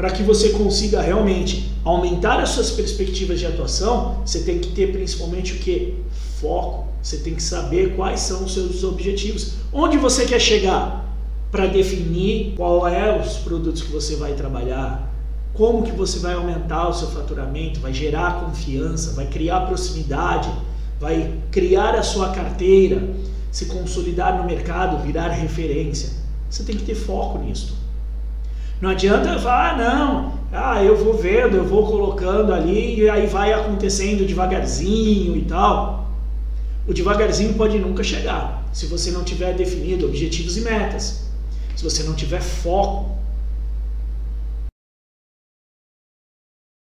para que você consiga realmente aumentar as suas perspectivas de atuação, você tem que ter principalmente o que? Foco. Você tem que saber quais são os seus objetivos. Onde você quer chegar? Para definir qual é os produtos que você vai trabalhar, como que você vai aumentar o seu faturamento, vai gerar confiança, vai criar proximidade, vai criar a sua carteira, se consolidar no mercado, virar referência. Você tem que ter foco nisso. Não adianta falar, ah, não, ah, eu vou vendo, eu vou colocando ali e aí vai acontecendo devagarzinho e tal. O devagarzinho pode nunca chegar se você não tiver definido objetivos e metas, se você não tiver foco